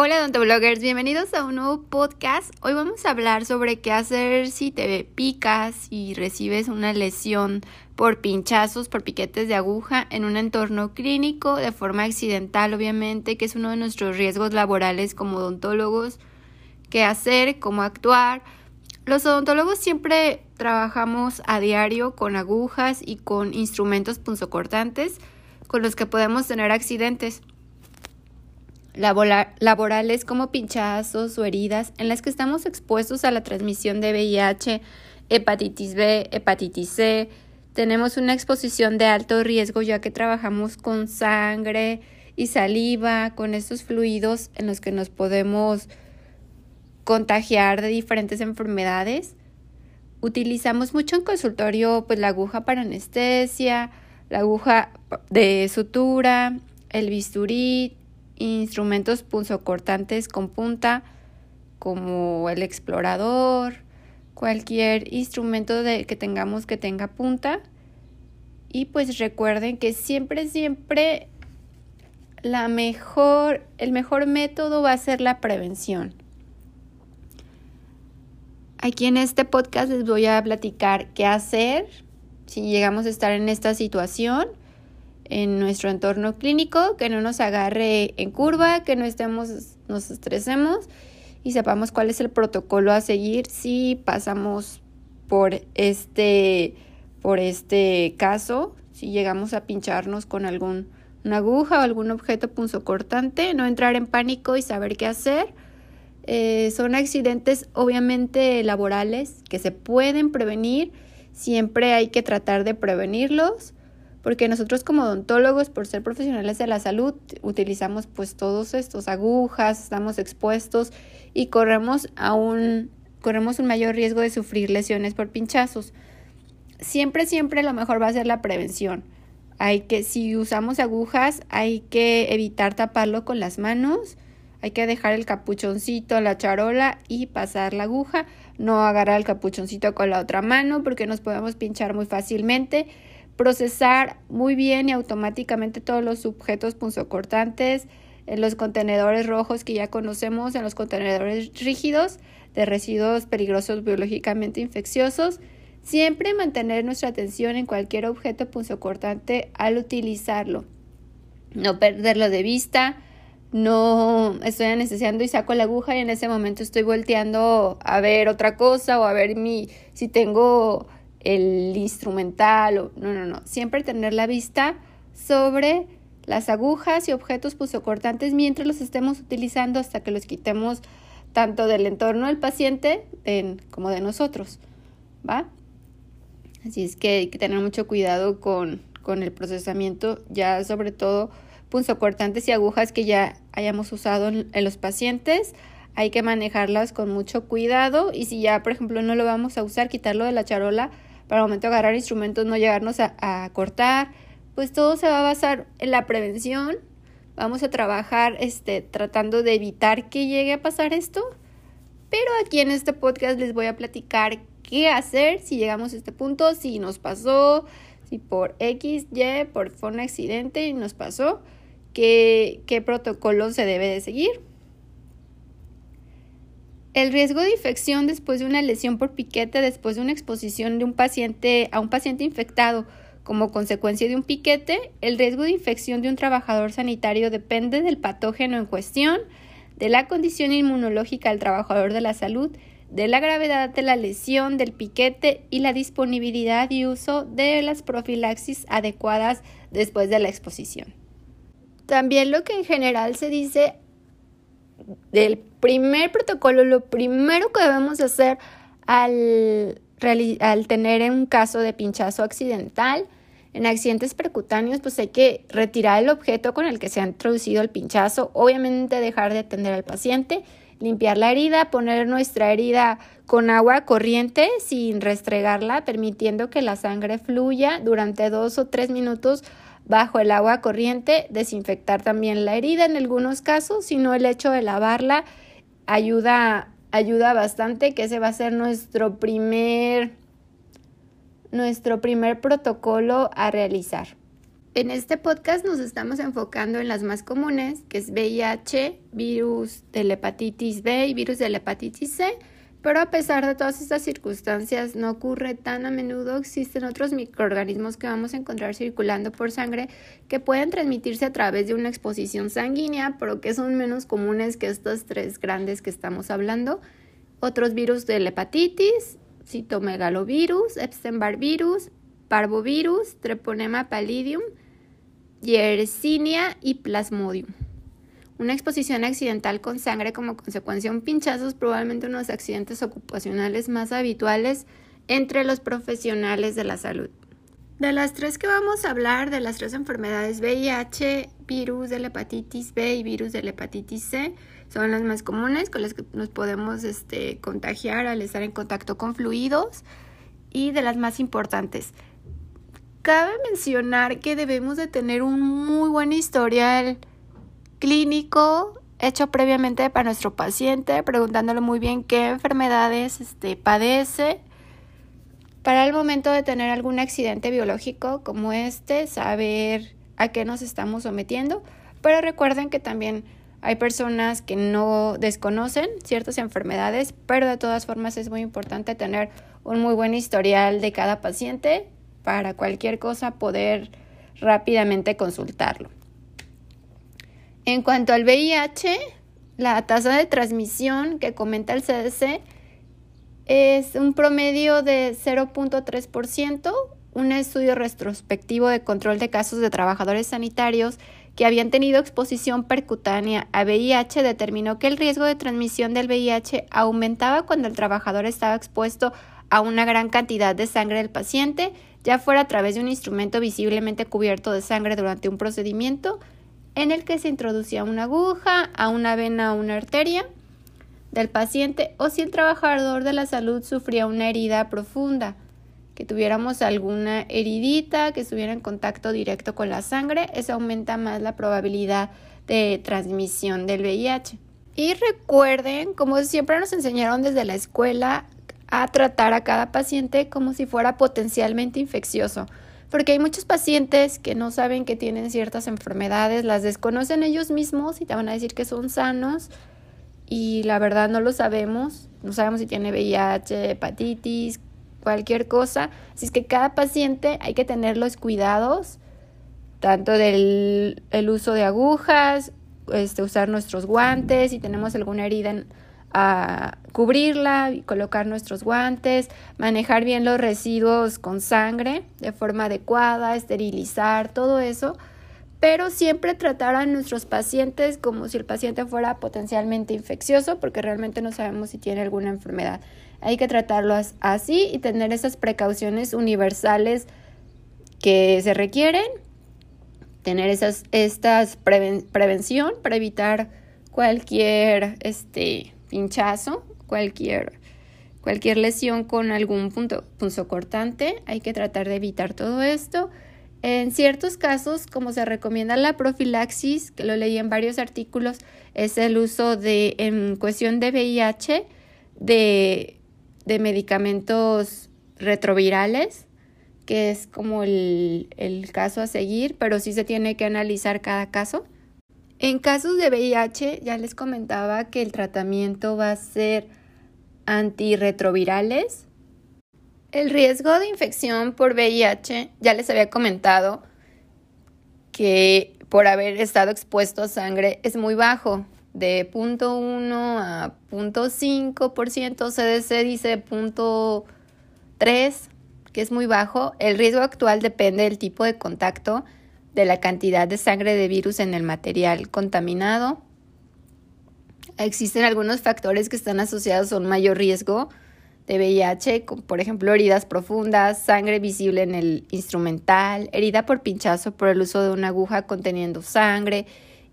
Hola odontobloggers, bienvenidos a un nuevo podcast. Hoy vamos a hablar sobre qué hacer si te picas y recibes una lesión por pinchazos, por piquetes de aguja en un entorno clínico de forma accidental, obviamente, que es uno de nuestros riesgos laborales como odontólogos. ¿Qué hacer? ¿Cómo actuar? Los odontólogos siempre trabajamos a diario con agujas y con instrumentos punzocortantes con los que podemos tener accidentes laborales como pinchazos o heridas en las que estamos expuestos a la transmisión de VIH, hepatitis B, hepatitis C. Tenemos una exposición de alto riesgo ya que trabajamos con sangre y saliva, con estos fluidos en los que nos podemos contagiar de diferentes enfermedades. Utilizamos mucho en consultorio pues la aguja para anestesia, la aguja de sutura, el bisturí, instrumentos punzocortantes con punta como el explorador, cualquier instrumento de, que tengamos que tenga punta. Y pues recuerden que siempre, siempre la mejor, el mejor método va a ser la prevención. Aquí en este podcast les voy a platicar qué hacer si llegamos a estar en esta situación en nuestro entorno clínico, que no nos agarre en curva, que no estemos, nos estresemos y sepamos cuál es el protocolo a seguir si pasamos por este, por este caso, si llegamos a pincharnos con algún aguja o algún objeto punzocortante, no entrar en pánico y saber qué hacer. Eh, son accidentes obviamente laborales que se pueden prevenir, siempre hay que tratar de prevenirlos porque nosotros como odontólogos, por ser profesionales de la salud, utilizamos pues todos estos agujas, estamos expuestos y corremos a un, corremos un mayor riesgo de sufrir lesiones por pinchazos. Siempre, siempre lo mejor va a ser la prevención. Hay que, si usamos agujas, hay que evitar taparlo con las manos, hay que dejar el capuchoncito, la charola y pasar la aguja, no agarrar el capuchoncito con la otra mano porque nos podemos pinchar muy fácilmente procesar muy bien y automáticamente todos los objetos punzocortantes en los contenedores rojos que ya conocemos, en los contenedores rígidos de residuos peligrosos biológicamente infecciosos. Siempre mantener nuestra atención en cualquier objeto punzocortante al utilizarlo. No perderlo de vista. No estoy anestesiando y saco la aguja y en ese momento estoy volteando a ver otra cosa o a ver mi si tengo el instrumental o no, no, no, siempre tener la vista sobre las agujas y objetos pusocortantes mientras los estemos utilizando hasta que los quitemos tanto del entorno del paciente como de nosotros, ¿va? Así es que hay que tener mucho cuidado con, con el procesamiento, ya sobre todo punzocortantes y agujas que ya hayamos usado en, en los pacientes, hay que manejarlas con mucho cuidado y si ya, por ejemplo, no lo vamos a usar, quitarlo de la charola para el momento de agarrar instrumentos no llegarnos a, cortar, pues todo se va a basar en la prevención. Vamos a trabajar este, tratando de evitar que llegue a pasar esto. Pero aquí en este podcast les voy a platicar qué hacer si llegamos a este punto, si nos pasó, si por X, Y, por fue un accidente y nos pasó, qué, qué protocolo se debe de seguir. El riesgo de infección después de una lesión por piquete, después de una exposición de un paciente a un paciente infectado como consecuencia de un piquete, el riesgo de infección de un trabajador sanitario depende del patógeno en cuestión, de la condición inmunológica del trabajador de la salud, de la gravedad de la lesión, del piquete y la disponibilidad y uso de las profilaxis adecuadas después de la exposición. También lo que en general se dice del primer protocolo, lo primero que debemos hacer al, al tener un caso de pinchazo accidental, en accidentes percutáneos, pues hay que retirar el objeto con el que se ha introducido el pinchazo, obviamente dejar de atender al paciente, limpiar la herida, poner nuestra herida con agua corriente sin restregarla, permitiendo que la sangre fluya durante dos o tres minutos bajo el agua corriente, desinfectar también la herida en algunos casos, sino el hecho de lavarla ayuda, ayuda bastante, que ese va a ser nuestro primer, nuestro primer protocolo a realizar. En este podcast nos estamos enfocando en las más comunes, que es VIH, virus de la hepatitis B y virus de la hepatitis C, pero a pesar de todas estas circunstancias no ocurre tan a menudo, existen otros microorganismos que vamos a encontrar circulando por sangre que pueden transmitirse a través de una exposición sanguínea, pero que son menos comunes que estos tres grandes que estamos hablando. Otros virus de la hepatitis, citomegalovirus, Epstein-Barr virus, parvovirus, treponema pallidum, yersinia y plasmodium. Una exposición accidental con sangre como consecuencia un pinchazo es probablemente uno de los accidentes ocupacionales más habituales entre los profesionales de la salud. De las tres que vamos a hablar, de las tres enfermedades VIH, virus de la hepatitis B y virus de la hepatitis C, son las más comunes con las que nos podemos este, contagiar al estar en contacto con fluidos y de las más importantes. Cabe mencionar que debemos de tener un muy buen historial clínico hecho previamente para nuestro paciente, preguntándole muy bien qué enfermedades este, padece. Para el momento de tener algún accidente biológico como este, saber a qué nos estamos sometiendo. Pero recuerden que también hay personas que no desconocen ciertas enfermedades, pero de todas formas es muy importante tener un muy buen historial de cada paciente para cualquier cosa poder rápidamente consultarlo. En cuanto al VIH, la tasa de transmisión que comenta el CDC es un promedio de 0.3%. Un estudio retrospectivo de control de casos de trabajadores sanitarios que habían tenido exposición percutánea a VIH determinó que el riesgo de transmisión del VIH aumentaba cuando el trabajador estaba expuesto a una gran cantidad de sangre del paciente, ya fuera a través de un instrumento visiblemente cubierto de sangre durante un procedimiento, en el que se introducía una aguja a una vena o una arteria del paciente o si el trabajador de la salud sufría una herida profunda, que tuviéramos alguna heridita que estuviera en contacto directo con la sangre, eso aumenta más la probabilidad de transmisión del VIH. Y recuerden, como siempre nos enseñaron desde la escuela, a tratar a cada paciente como si fuera potencialmente infeccioso porque hay muchos pacientes que no saben que tienen ciertas enfermedades, las desconocen ellos mismos y te van a decir que son sanos y la verdad no lo sabemos, no sabemos si tiene VIH, hepatitis, cualquier cosa, así es que cada paciente hay que tener los cuidados, tanto del el uso de agujas, este, usar nuestros guantes, si tenemos alguna herida en a cubrirla colocar nuestros guantes, manejar bien los residuos con sangre de forma adecuada, esterilizar, todo eso, pero siempre tratar a nuestros pacientes como si el paciente fuera potencialmente infeccioso, porque realmente no sabemos si tiene alguna enfermedad. Hay que tratarlos así y tener esas precauciones universales que se requieren, tener esas estas prevención para evitar cualquier este pinchazo, cualquier, cualquier lesión con algún punto, punzo cortante. Hay que tratar de evitar todo esto. En ciertos casos, como se recomienda la profilaxis, que lo leí en varios artículos, es el uso de, en cuestión de VIH, de, de medicamentos retrovirales, que es como el, el caso a seguir, pero sí se tiene que analizar cada caso. En casos de VIH, ya les comentaba que el tratamiento va a ser antirretrovirales. El riesgo de infección por VIH, ya les había comentado que por haber estado expuesto a sangre es muy bajo, de 0.1 a 0.5%, CDC dice 0.3, que es muy bajo. El riesgo actual depende del tipo de contacto de la cantidad de sangre de virus en el material contaminado. Existen algunos factores que están asociados a un mayor riesgo de VIH, como por ejemplo heridas profundas, sangre visible en el instrumental, herida por pinchazo por el uso de una aguja conteniendo sangre,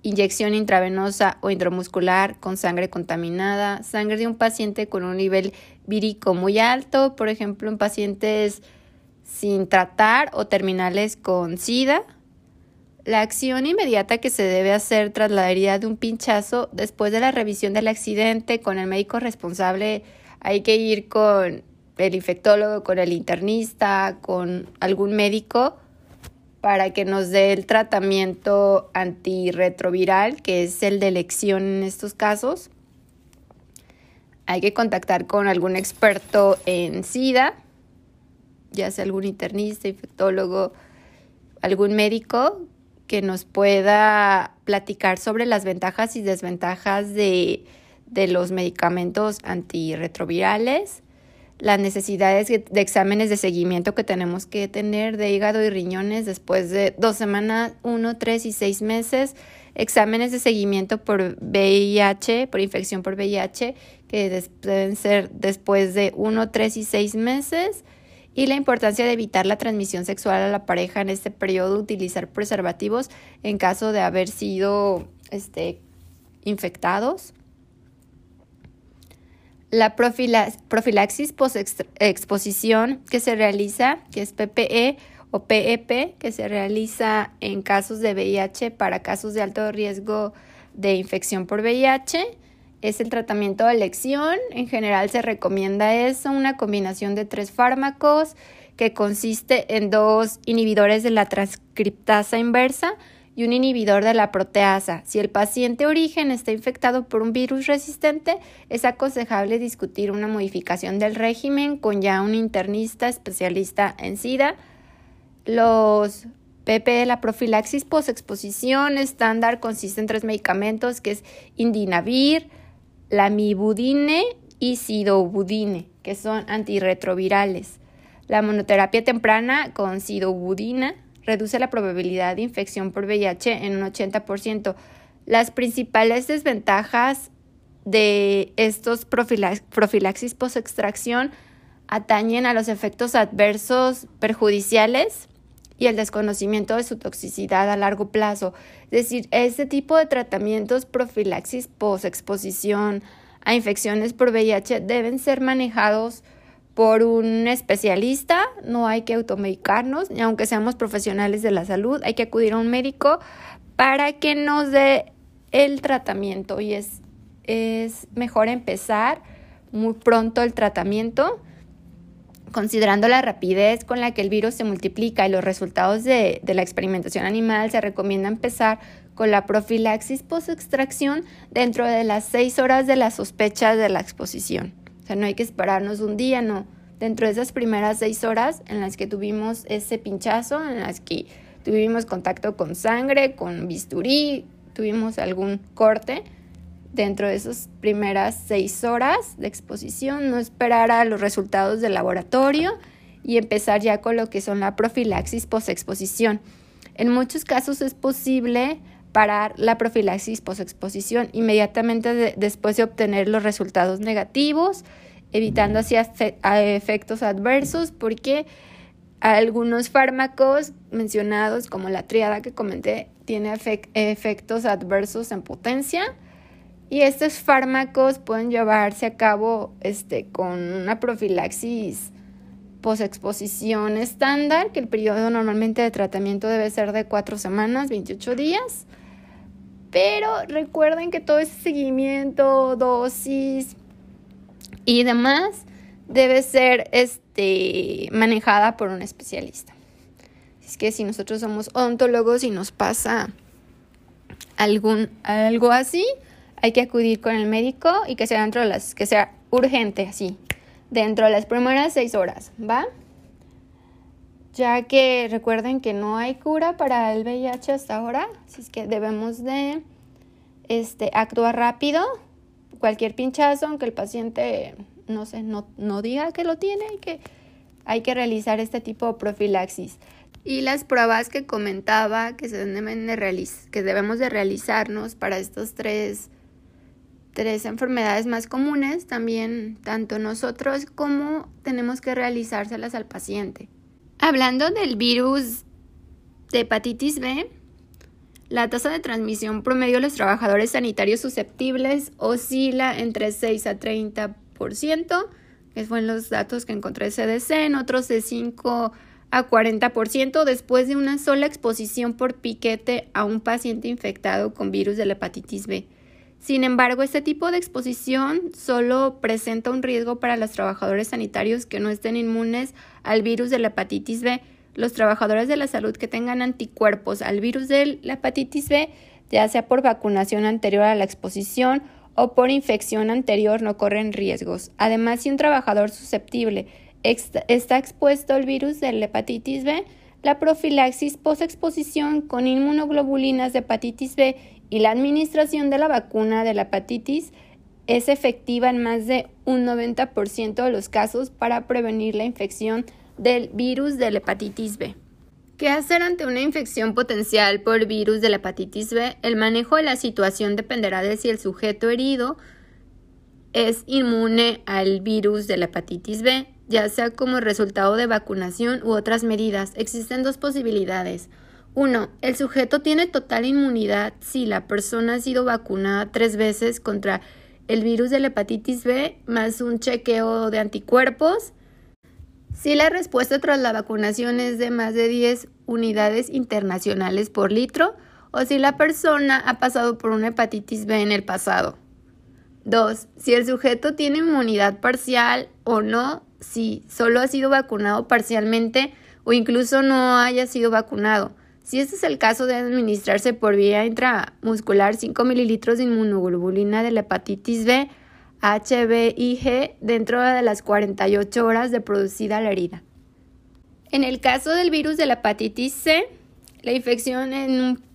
inyección intravenosa o intramuscular con sangre contaminada, sangre de un paciente con un nivel vírico muy alto, por ejemplo en pacientes sin tratar o terminales con SIDA, la acción inmediata que se debe hacer tras la herida de un pinchazo, después de la revisión del accidente con el médico responsable, hay que ir con el infectólogo, con el internista, con algún médico para que nos dé el tratamiento antirretroviral, que es el de elección en estos casos. Hay que contactar con algún experto en SIDA, ya sea algún internista, infectólogo, algún médico que nos pueda platicar sobre las ventajas y desventajas de, de los medicamentos antirretrovirales las necesidades de exámenes de seguimiento que tenemos que tener de hígado y riñones después de dos semanas, uno, tres y seis meses, exámenes de seguimiento por VIH, por infección por VIH, que deben ser después de uno, tres y seis meses, y la importancia de evitar la transmisión sexual a la pareja en este periodo, utilizar preservativos en caso de haber sido este, infectados la profilaxis post-exposición que se realiza, que es PPE o PEP, que se realiza en casos de VIH para casos de alto riesgo de infección por VIH. Es el tratamiento de elección. En general se recomienda eso, una combinación de tres fármacos que consiste en dos inhibidores de la transcriptasa inversa, y un inhibidor de la proteasa. Si el paciente origen está infectado por un virus resistente, es aconsejable discutir una modificación del régimen con ya un internista especialista en SIDA. Los PP, la profilaxis posexposición estándar consiste en tres medicamentos que es indinavir, lamibudine y sidobudine, que son antirretrovirales. La monoterapia temprana con sidobudina reduce la probabilidad de infección por VIH en un 80%. Las principales desventajas de estos profilaxis post-extracción atañen a los efectos adversos perjudiciales y el desconocimiento de su toxicidad a largo plazo. Es decir, este tipo de tratamientos profilaxis post-exposición a infecciones por VIH deben ser manejados por un especialista, no hay que automedicarnos, y aunque seamos profesionales de la salud, hay que acudir a un médico para que nos dé el tratamiento y es, es mejor empezar muy pronto el tratamiento considerando la rapidez con la que el virus se multiplica y los resultados de, la experimentación animal, se recomienda empezar con la profilaxis post-extracción dentro de las seis horas de la sospecha de la exposición. O sea, no hay que esperarnos un día, no. Dentro de esas primeras seis horas en las que tuvimos ese pinchazo, en las que tuvimos contacto con sangre, con bisturí, tuvimos algún corte, dentro de esas primeras seis horas de exposición, no esperar a los resultados del laboratorio y empezar ya con lo que son la profilaxis posexposición. En muchos casos es posible parar la profilaxis posexposición inmediatamente después de obtener los resultados negativos, evitando así efectos adversos, porque algunos fármacos mencionados, como la triada que comenté, tiene efectos adversos en potencia. Y estos fármacos pueden llevarse a cabo este, con una profilaxis posexposición estándar, que el periodo normalmente de tratamiento debe ser de 4 semanas, 28 días. Pero recuerden que todo ese seguimiento, dosis y demás debe ser este, manejada por un especialista. Es que si nosotros somos odontólogos y nos pasa algún, algo así, hay que acudir con el médico y que sea dentro de las, que sea urgente, así, dentro de las primeras seis horas, ¿va? ya que recuerden que no hay cura para el VIH hasta ahora, así es que debemos de este, actuar rápido. Cualquier pinchazo, aunque el paciente no, sé, no, no diga que lo tiene, hay que, hay que realizar este tipo de profilaxis. Y las pruebas que comentaba que, se deben de que debemos de realizarnos para estos tres, tres enfermedades más comunes, también tanto nosotros como tenemos que realizárselas al paciente. Hablando del virus de hepatitis B, la tasa de transmisión promedio de los trabajadores sanitarios susceptibles oscila entre 6 a 30%, que fueron los datos que encontré CDC, en otros de 5 a 40% después de una sola exposición por piquete a un paciente infectado con virus de la hepatitis B. Sin embargo, este tipo de exposición solo presenta un riesgo para los trabajadores sanitarios que no estén inmunes al virus de la hepatitis B, los trabajadores de la salud que tengan anticuerpos al virus de la hepatitis B, ya sea por vacunación anterior a la exposición o por infección anterior, no corren riesgos. Además, si un trabajador susceptible está expuesto al virus de la hepatitis B, la profilaxis posexposición con inmunoglobulinas de hepatitis B y la administración de la vacuna de la hepatitis es efectiva en más de un 90% de los casos para prevenir la infección del virus de la hepatitis B. ¿Qué hacer ante una infección potencial por virus de la hepatitis B? El manejo de la situación dependerá de si el sujeto herido es inmune al virus de la hepatitis B, ya sea como resultado de vacunación u otras medidas. Existen dos posibilidades. Uno, el sujeto tiene total inmunidad si la persona ha sido vacunada tres veces contra el virus de la hepatitis B más un chequeo de anticuerpos. Si la respuesta tras la vacunación es de más de 10 unidades internacionales por litro o si la persona ha pasado por una hepatitis B en el pasado. 2. Si el sujeto tiene inmunidad parcial o no, si solo ha sido vacunado parcialmente o incluso no haya sido vacunado. Si este es el caso, debe administrarse por vía intramuscular 5 mililitros de inmunoglobulina de la hepatitis B, H, y G dentro de las 48 horas de producida la herida. En el caso del virus de la hepatitis C, la infección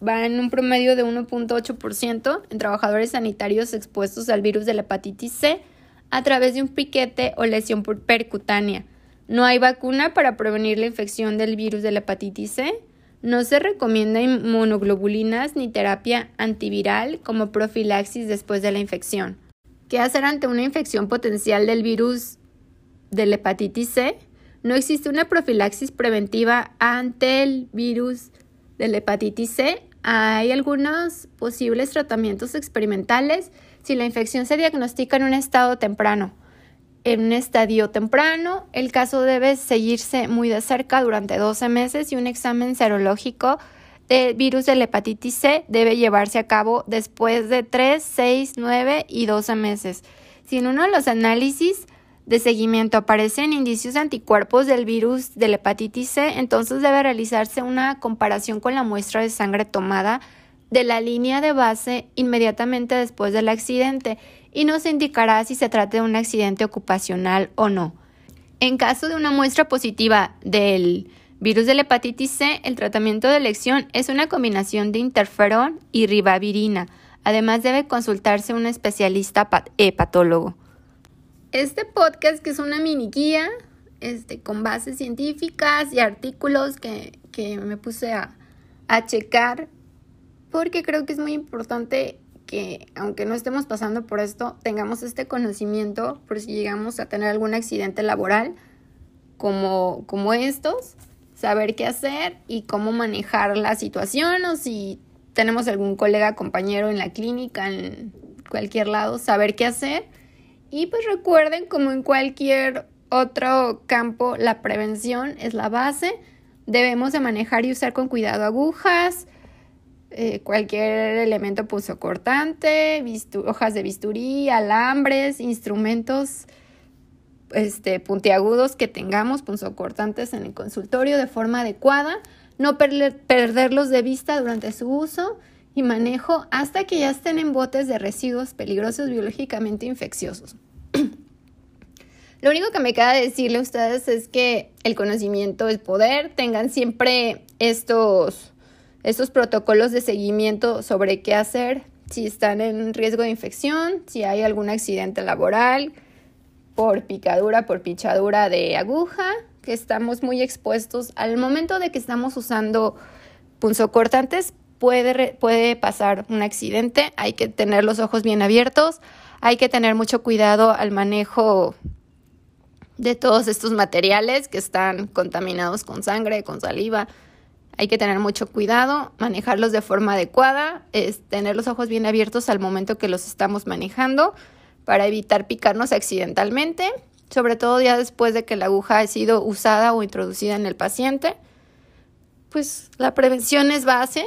va en un promedio de 1.8% en trabajadores sanitarios expuestos al virus de la hepatitis C a través de un piquete o lesión percutánea. No hay vacuna para prevenir la infección del virus de la hepatitis C no se recomienda inmunoglobulinas ni terapia antiviral como profilaxis después de la infección. ¿Qué hacer ante una infección potencial del virus de la hepatitis C? No existe una profilaxis preventiva ante el virus de la hepatitis C. Hay algunos posibles tratamientos experimentales si la infección se diagnostica en un estado temprano en un estadio temprano. El caso debe seguirse muy de cerca durante 12 meses y un examen serológico de virus de la hepatitis C debe llevarse a cabo después de 3, 6, 9 y 12 meses. Si en uno de los análisis de seguimiento aparecen indicios de anticuerpos del virus de la hepatitis C, entonces debe realizarse una comparación con la muestra de sangre tomada de la línea de base inmediatamente después del accidente y nos indicará si se trata de un accidente ocupacional o no. En caso de una muestra positiva del virus de la hepatitis C, el tratamiento de elección es una combinación de interferón y ribavirina. Además debe consultarse un especialista hepatólogo. Este podcast, que es una mini guía este, con bases científicas y artículos que, me puse a, a checar, porque creo que es muy importante que aunque no estemos pasando por esto, tengamos este conocimiento por si llegamos a tener algún accidente laboral como, como estos, saber qué hacer y cómo manejar la situación o si tenemos algún colega, compañero en la clínica, en cualquier lado, saber qué hacer. Y pues recuerden, como en cualquier otro campo, la prevención es la base. Debemos de manejar y usar con cuidado agujas, eh, cualquier elemento punzocortante, hojas de bisturí, alambres, instrumentos este, puntiagudos que tengamos, punzocortantes en el consultorio de forma adecuada, no perderlos de vista durante su uso y manejo hasta que ya estén en botes de residuos peligrosos biológicamente infecciosos. Lo único que me queda decirle a ustedes es que el conocimiento es poder, tengan siempre estos estos protocolos de seguimiento sobre qué hacer si están en riesgo de infección, si hay algún accidente laboral por picadura, por pichadura de aguja, que estamos muy expuestos. Al momento de que estamos usando punzocortantes puede, puede pasar un accidente, hay que tener los ojos bien abiertos, hay que tener mucho cuidado al manejo de todos estos materiales que están contaminados con sangre, con saliva, hay que tener mucho cuidado, manejarlos de forma adecuada, es tener los ojos bien abiertos al momento que los estamos manejando para evitar picarnos accidentalmente, sobre todo ya después de que la aguja ha sido usada o introducida en el paciente. Pues la prevención es base.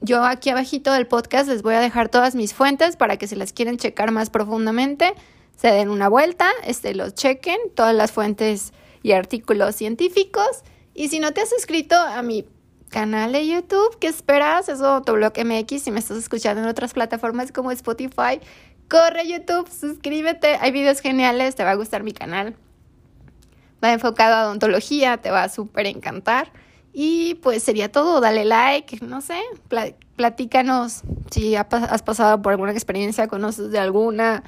Yo aquí abajito del podcast les voy a dejar todas mis fuentes para que si las quieren checar más profundamente, se den una vuelta, este, los chequen, todas las fuentes y artículos científicos Y si no te has suscrito a mi canal de YouTube, ¿qué esperas? Es Autoblog MX. Si me estás escuchando en otras plataformas como Spotify, corre YouTube, suscríbete. Hay videos geniales, te va a gustar mi canal. Va enfocado a odontología, te va a súper encantar. Y pues sería todo, dale like, no sé, platícanos si has pasado por alguna experiencia, conoces de alguna,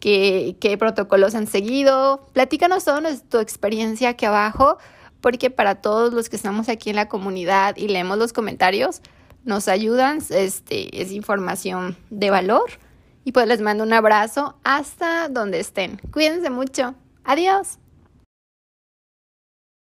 qué, qué protocolos han seguido. Platícanos toda tu experiencia aquí abajo, porque para todos los que estamos aquí en la comunidad y leemos los comentarios, nos ayudan, este, es información de valor. Y pues les mando un abrazo hasta donde estén. Cuídense mucho. Adiós.